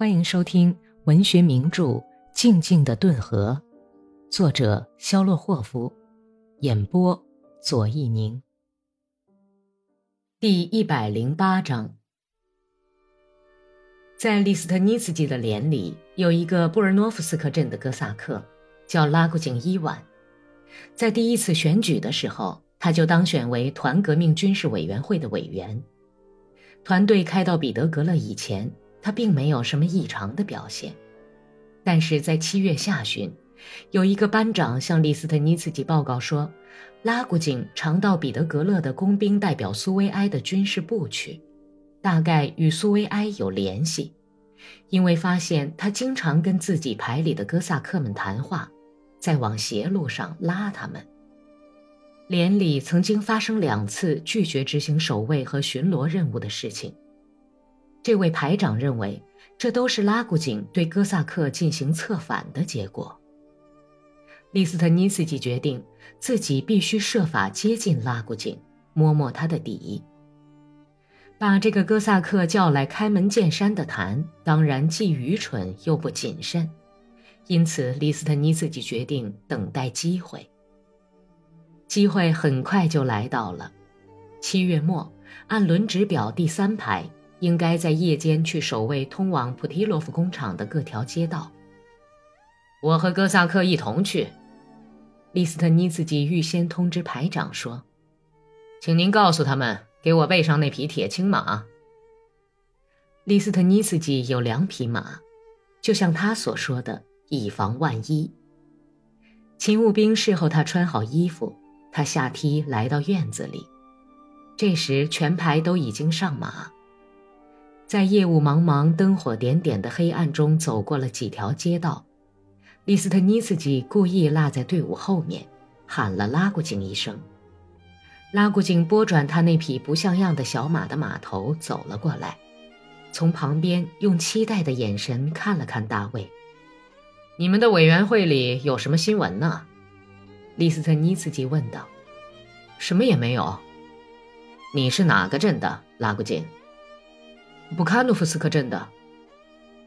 欢迎收听文学名著《静静的顿河》，作者肖洛霍夫，演播左一宁。第一百零八章，在利斯特尼茨基的连里有一个布尔诺夫斯克镇的哥萨克，叫拉古井伊万。在第一次选举的时候，他就当选为团革命军事委员会的委员。团队开到彼得格勒以前，他并没有什么异常的表现。但是在七月下旬，有一个班长向利斯特尼茨基报告说，拉古井常到彼得格勒的工兵代表苏维埃的军事部去，大概与苏维埃有联系，因为发现他经常跟自己排里的哥萨克们谈话，在往邪路上拉他们。连里曾经发生两次拒绝执行守卫和巡逻任务的事情。这位排长认为，这都是拉古井对哥萨克进行策反的结果。利斯特尼斯基决定自己必须设法接近拉古井，摸摸他的底。把这个哥萨克叫来开门见山的谈，当然既愚蠢又不谨慎，因此利斯特尼斯基决定等待机会。机会很快就来到了。七月末，按轮值表第三排，应该在夜间去守卫通往普提洛夫工厂的各条街道。我和哥萨克一同去。利斯特尼茨基预先通知排长说：“请您告诉他们，给我备上那匹铁青马。”利斯特尼茨基有两匹马，就像他所说的，以防万一。勤务兵侍候他穿好衣服。他下梯来到院子里，这时全排都已经上马，在夜雾茫茫、灯火点点的黑暗中走过了几条街道。利斯特尼茨基故意落在队伍后面，喊了拉古井一声。拉古井拨转他那匹不像样的小马的马头，走了过来，从旁边用期待的眼神看了看大卫：“你们的委员会里有什么新闻呢？”利斯特尼茨基问道：“什么也没有。你是哪个镇的，拉古井？布卡诺夫斯克镇的。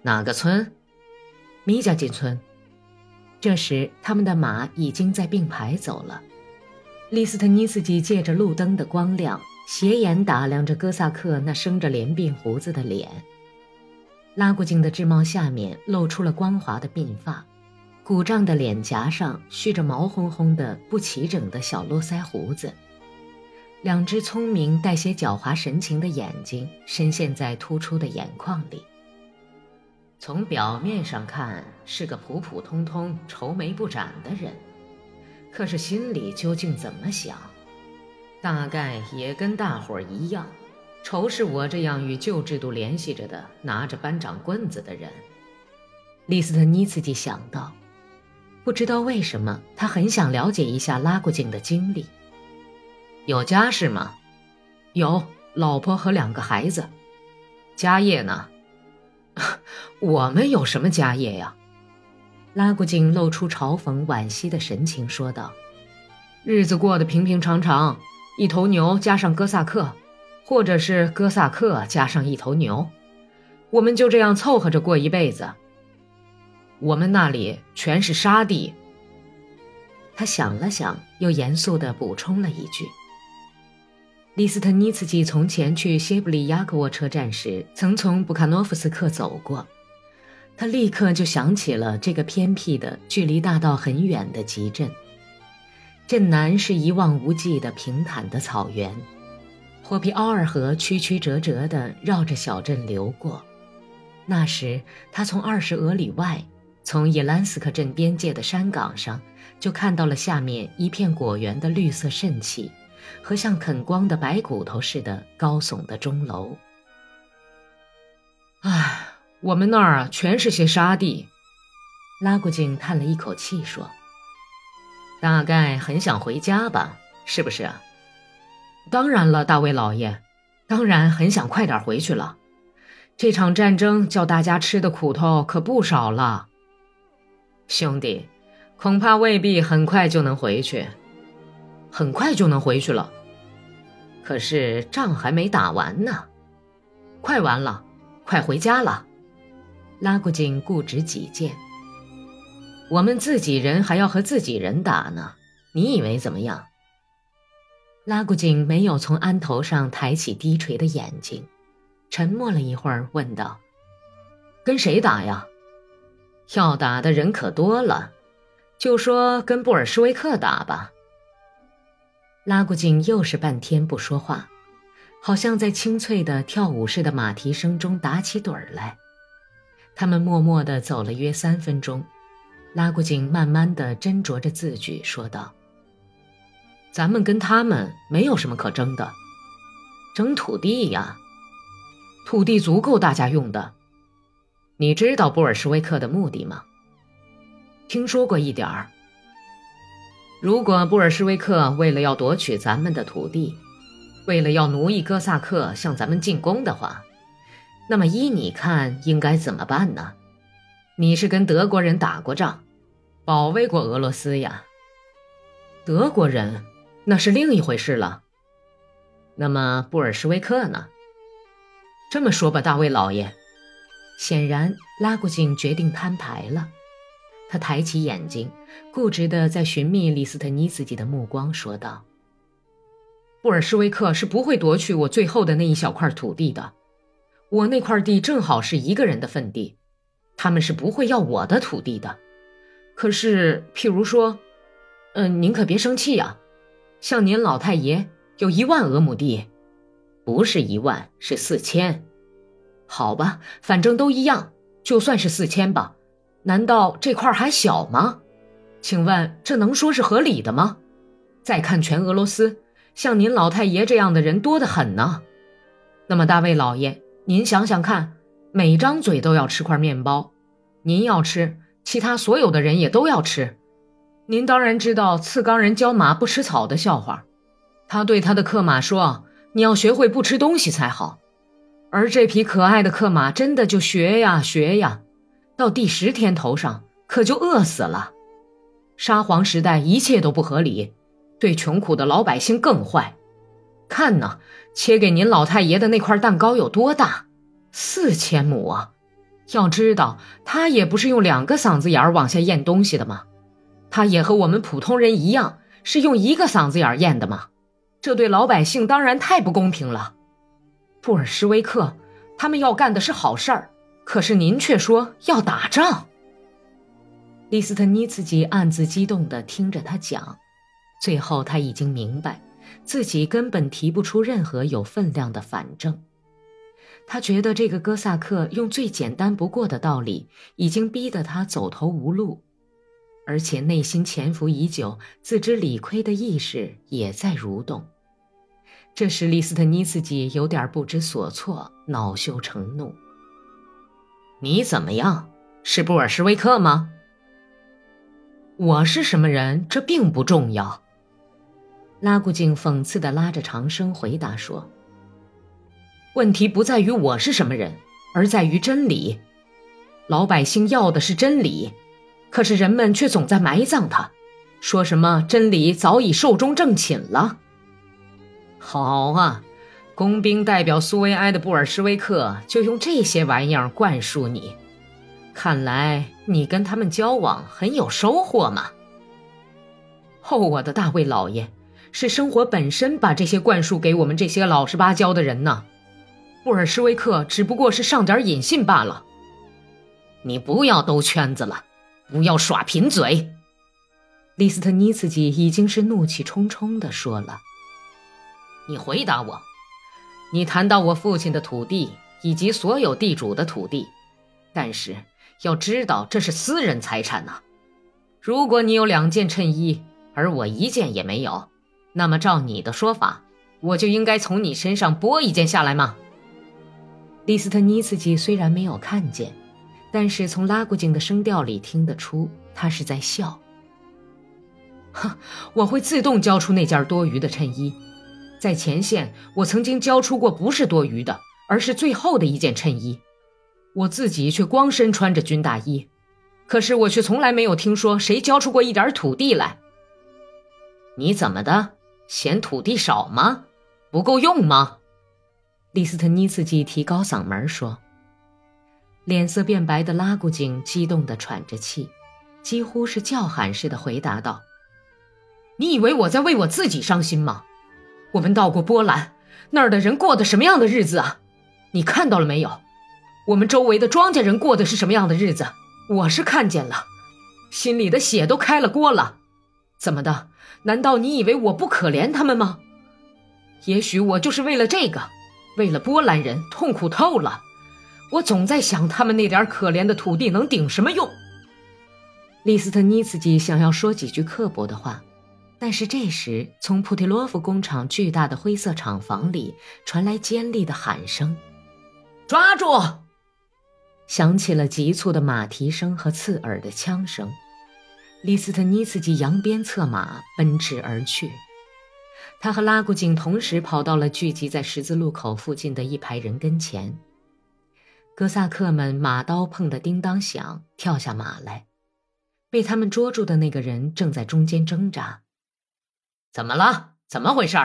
哪个村？米加金村。这时，他们的马已经在并排走了。利斯特尼斯基借着路灯的光亮，斜眼打量着哥萨克那生着连鬓胡子的脸。拉古金的制帽下面露出了光滑的鬓发。鼓胀的脸颊上蓄着毛烘烘的不齐整的小络腮胡子，两只聪明带些狡猾神情的眼睛深陷在突出的眼眶里。从表面上看是个普普通通、愁眉不展的人，可是心里究竟怎么想，大概也跟大伙儿一样，仇视我这样与旧制度联系着的、拿着班长棍子的人。利斯特尼茨基想到。不知道为什么，他很想了解一下拉古井的经历。有家室吗？有，老婆和两个孩子。家业呢？我们有什么家业呀？拉古井露出嘲讽、惋惜的神情，说道：“日子过得平平常常，一头牛加上哥萨克，或者是哥萨克加上一头牛，我们就这样凑合着过一辈子。”我们那里全是沙地。他想了想，又严肃地补充了一句：“利斯特尼茨基从前去谢布里亚克沃车站时，曾从布卡诺夫斯克走过。他立刻就想起了这个偏僻的、距离大道很远的集镇。镇南是一望无际的平坦的草原，霍皮奥尔河曲曲折折地绕着小镇流过。那时他从二十俄里外。”从伊兰斯克镇边界的山岗上，就看到了下面一片果园的绿色渗气，和像啃光的白骨头似的高耸的钟楼。唉，我们那儿，全是些沙地。拉古井叹了一口气说：“大概很想回家吧，是不是？”“当然了，大卫老爷，当然很想快点回去了。这场战争叫大家吃的苦头可不少了。”兄弟，恐怕未必很快就能回去。很快就能回去了，可是仗还没打完呢。快完了，快回家了。拉古井固执己见。我们自己人还要和自己人打呢，你以为怎么样？拉古井没有从安头上抬起低垂的眼睛，沉默了一会儿，问道：“跟谁打呀？要打的人可多了，就说跟布尔什维克打吧。”拉古井又是半天不说话，好像在清脆的跳舞似的马蹄声中打起盹儿来。他们默默地走了约三分钟，拉古井慢慢地斟酌着字句，说道。咱们跟他们没有什么可争的，争土地呀，土地足够大家用的。你知道布尔什维克的目的吗？听说过一点儿。如果布尔什维克为了要夺取咱们的土地，为了要奴役哥萨克向咱们进攻的话，那么依你看应该怎么办呢？你是跟德国人打过仗，保卫过俄罗斯呀？德国人。那是另一回事了。那么布尔什维克呢？这么说吧，大卫老爷，显然拉古井决定摊牌了。他抬起眼睛，固执地在寻觅李斯特尼斯基的目光，说道：“布尔什维克是不会夺取我最后的那一小块土地的。我那块地正好是一个人的份地，他们是不会要我的土地的。可是，譬如说，嗯，您可别生气呀。”像您老太爷有一万俄亩地，不是一万，是四千。好吧，反正都一样，就算是四千吧。难道这块还小吗？请问这能说是合理的吗？再看全俄罗斯，像您老太爷这样的人多得很呢。那么大卫老爷，您想想看，每张嘴都要吃块面包，您要吃，其他所有的人也都要吃。您当然知道次冈人教马不吃草的笑话，他对他的克马说：“你要学会不吃东西才好。”而这匹可爱的克马真的就学呀学呀，到第十天头上可就饿死了。沙皇时代一切都不合理，对穷苦的老百姓更坏。看呢，切给您老太爷的那块蛋糕有多大？四千亩啊！要知道，他也不是用两个嗓子眼儿往下咽东西的吗？他也和我们普通人一样，是用一个嗓子眼儿咽的吗？这对老百姓当然太不公平了。布尔什维克，他们要干的是好事儿，可是您却说要打仗。利斯特尼茨基暗自激动地听着他讲，最后他已经明白，自己根本提不出任何有分量的反证。他觉得这个哥萨克用最简单不过的道理，已经逼得他走投无路。而且内心潜伏已久、自知理亏的意识也在蠕动，这时利斯特尼茨基有点不知所措，恼羞成怒。你怎么样？是布尔什维克吗？我是什么人？这并不重要。拉古井讽刺地拉着长生回答说：“问题不在于我是什么人，而在于真理。老百姓要的是真理。”可是人们却总在埋葬他，说什么真理早已寿终正寝了。好啊，工兵代表苏维埃的布尔什维克就用这些玩意儿灌输你，看来你跟他们交往很有收获嘛。哦，我的大卫老爷，是生活本身把这些灌输给我们这些老实巴交的人呢。布尔什维克只不过是上点隐信罢了。你不要兜圈子了。不要耍贫嘴，利斯特尼茨基已经是怒气冲冲地说了：“你回答我，你谈到我父亲的土地以及所有地主的土地，但是要知道这是私人财产呐。如果你有两件衬衣，而我一件也没有，那么照你的说法，我就应该从你身上剥一件下来吗？”利斯特尼茨基虽然没有看见。但是从拉古井的声调里听得出，他是在笑。哼，我会自动交出那件多余的衬衣，在前线，我曾经交出过不是多余的，而是最后的一件衬衣。我自己却光身穿着军大衣，可是我却从来没有听说谁交出过一点土地来。你怎么的？嫌土地少吗？不够用吗？利斯特尼茨基提高嗓门说。脸色变白的拉古井激动地喘着气，几乎是叫喊似的回答道：“你以为我在为我自己伤心吗？我们到过波兰，那儿的人过的什么样的日子啊？你看到了没有？我们周围的庄稼人过的是什么样的日子？我是看见了，心里的血都开了锅了。怎么的？难道你以为我不可怜他们吗？也许我就是为了这个，为了波兰人痛苦透了。”我总在想，他们那点可怜的土地能顶什么用？利斯特尼茨基想要说几句刻薄的话，但是这时从普提洛夫工厂巨大的灰色厂房里传来尖利的喊声：“抓住！”响起了急促的马蹄声和刺耳的枪声。利斯特尼茨基扬鞭策马奔驰而去，他和拉古井同时跑到了聚集在十字路口附近的一排人跟前。哥萨克们马刀碰得叮当响，跳下马来。被他们捉住的那个人正在中间挣扎。怎么了？怎么回事？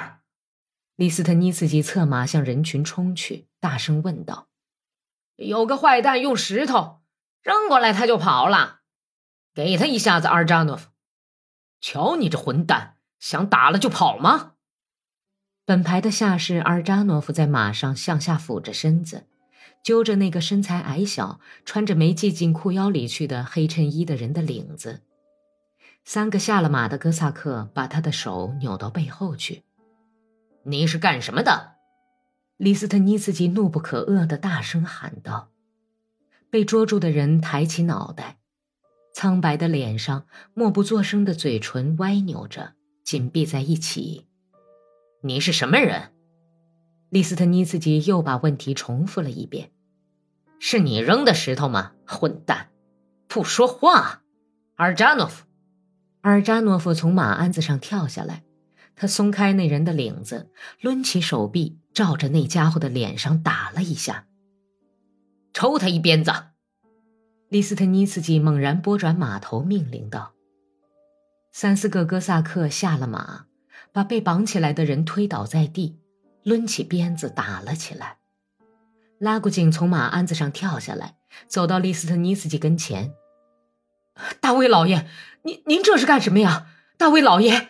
利斯特尼斯基策马向人群冲去，大声问道：“有个坏蛋用石头扔过来，他就跑了。给他一下子，阿尔扎诺夫！瞧你这混蛋，想打了就跑吗？”本排的下士阿尔扎诺夫在马上向下俯着身子。揪着那个身材矮小、穿着没系进裤腰里去的黑衬衣的人的领子，三个下了马的哥萨克把他的手扭到背后去。“你是干什么的？”李斯特尼茨基怒不可遏的大声喊道。被捉住的人抬起脑袋，苍白的脸上、默不作声的嘴唇歪扭着，紧闭在一起。“你是什么人？”利斯特尼茨基又把问题重复了一遍：“是你扔的石头吗？混蛋，不说话！”阿尔扎诺夫，尔扎诺夫从马鞍子上跳下来，他松开那人的领子，抡起手臂，照着那家伙的脸上打了一下，抽他一鞭子。利斯特尼斯基猛然拨转马头，命令道：“三四个哥萨克下了马，把被绑起来的人推倒在地。”抡起鞭子打了起来，拉古井从马鞍子上跳下来，走到利斯特尼斯基跟前。大卫老爷，您您这是干什么呀？大卫老爷，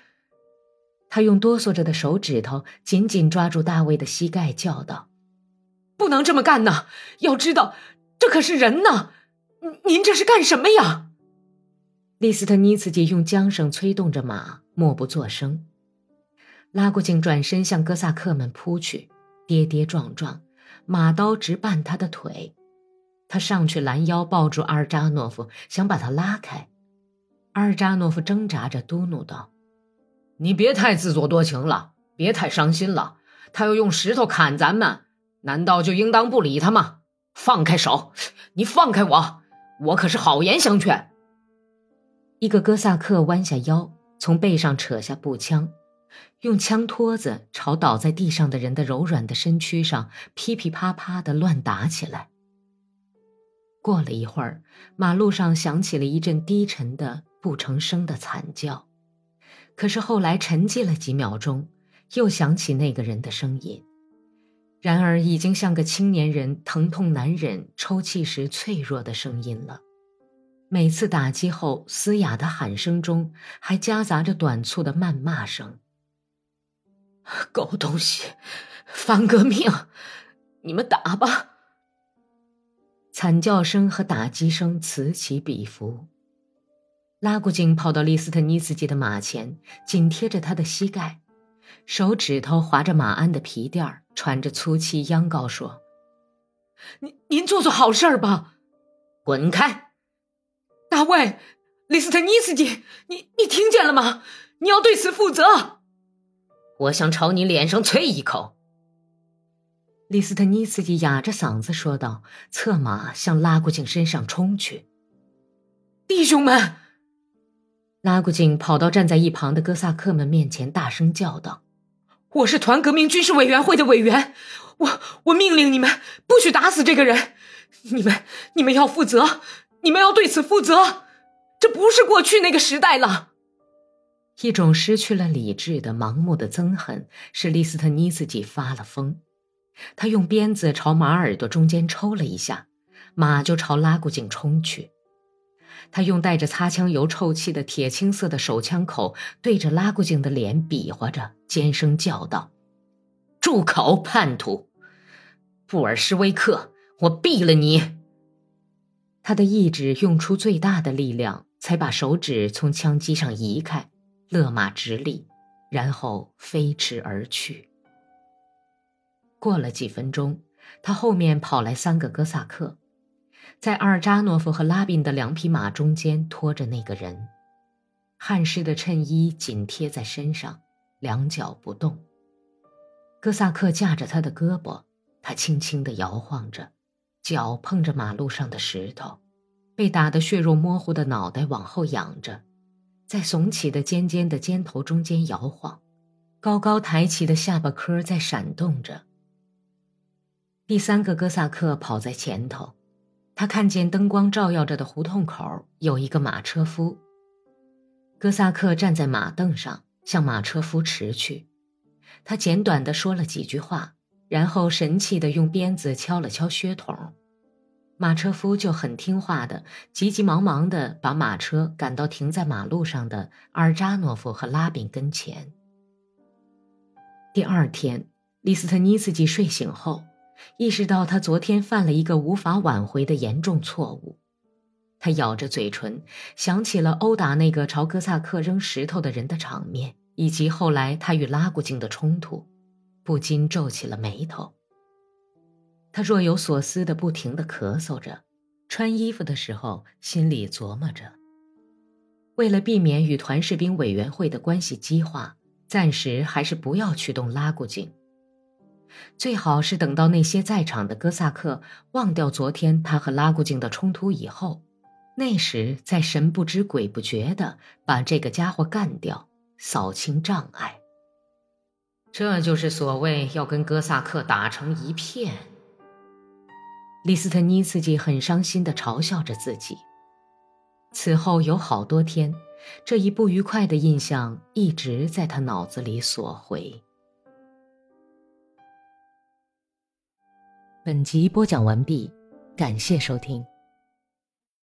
他用哆嗦着的手指头紧紧抓住大卫的膝盖，叫道：“不能这么干呐！要知道，这可是人呐！您您这是干什么呀？”利斯特尼斯基用缰绳催动着马，默不作声。拉古井转身向哥萨克们扑去，跌跌撞撞，马刀直绊他的腿。他上去拦腰抱住阿尔扎诺夫，想把他拉开。阿尔扎诺夫挣扎着嘟哝道：“你别太自作多情了，别太伤心了。他要用石头砍咱们，难道就应当不理他吗？放开手！你放开我！我可是好言相劝。”一个哥萨克弯下腰，从背上扯下步枪。用枪托子朝倒在地上的人的柔软的身躯上噼噼啪啪的乱打起来。过了一会儿，马路上响起了一阵低沉的不成声的惨叫，可是后来沉寂了几秒钟，又响起那个人的声音，然而已经像个青年人疼痛难忍、抽泣时脆弱的声音了。每次打击后嘶哑的喊声中，还夹杂着短促的谩骂声。狗东西，反革命！你们打吧！惨叫声和打击声此起彼伏。拉古井跑到利斯特尼斯基的马前，紧贴着他的膝盖，手指头划着马鞍的皮垫喘着粗气，央告说：“您您做做好事儿吧！滚开！大卫，利斯特尼斯基，你你听见了吗？你要对此负责！”我想朝你脸上啐一口。”利斯特尼斯基哑着嗓子说道，策马向拉古井身上冲去。弟兄们！拉古井跑到站在一旁的哥萨克们面前，大声叫道：“我是团革命军事委员会的委员，我我命令你们不许打死这个人！你们你们要负责，你们要对此负责！这不是过去那个时代了。”一种失去了理智的盲目的憎恨使利斯特尼斯基发了疯，他用鞭子朝马耳朵中间抽了一下，马就朝拉古井冲去。他用带着擦枪油臭气的铁青色的手枪口对着拉古井的脸比划着，尖声叫道：“住口，叛徒！布尔什维克，我毙了你！”他的意志用出最大的力量，才把手指从枪机上移开，勒马直立，然后飞驰而去。过了几分钟，他后面跑来三个哥萨克。在阿尔扎诺夫和拉宾的两匹马中间拖着那个人，汗湿的衬衣紧贴在身上，两脚不动。哥萨克架着他的胳膊，他轻轻地摇晃着，脚碰着马路上的石头，被打得血肉模糊的脑袋往后仰着，在耸起的尖尖的尖头中间摇晃，高高抬起的下巴颏在闪动着。第三个哥萨克跑在前头。他看见灯光照耀着的胡同口有一个马车夫。哥萨克站在马凳上，向马车夫驰去。他简短的说了几句话，然后神气的用鞭子敲了敲靴筒。马车夫就很听话的，急急忙忙的把马车赶到停在马路上的阿尔扎诺夫和拉宾跟前。第二天，利斯特尼斯基睡醒后。意识到他昨天犯了一个无法挽回的严重错误，他咬着嘴唇，想起了殴打那个朝哥萨克扔石头的人的场面，以及后来他与拉古金的冲突，不禁皱起了眉头。他若有所思的不停地咳嗽着，穿衣服的时候心里琢磨着：为了避免与团士兵委员会的关系激化，暂时还是不要驱动拉古井。最好是等到那些在场的哥萨克忘掉昨天他和拉古井的冲突以后，那时再神不知鬼不觉的把这个家伙干掉，扫清障碍。这就是所谓要跟哥萨克打成一片。李斯特尼茨基很伤心的嘲笑着自己。此后有好多天，这一不愉快的印象一直在他脑子里索回。本集播讲完毕，感谢收听。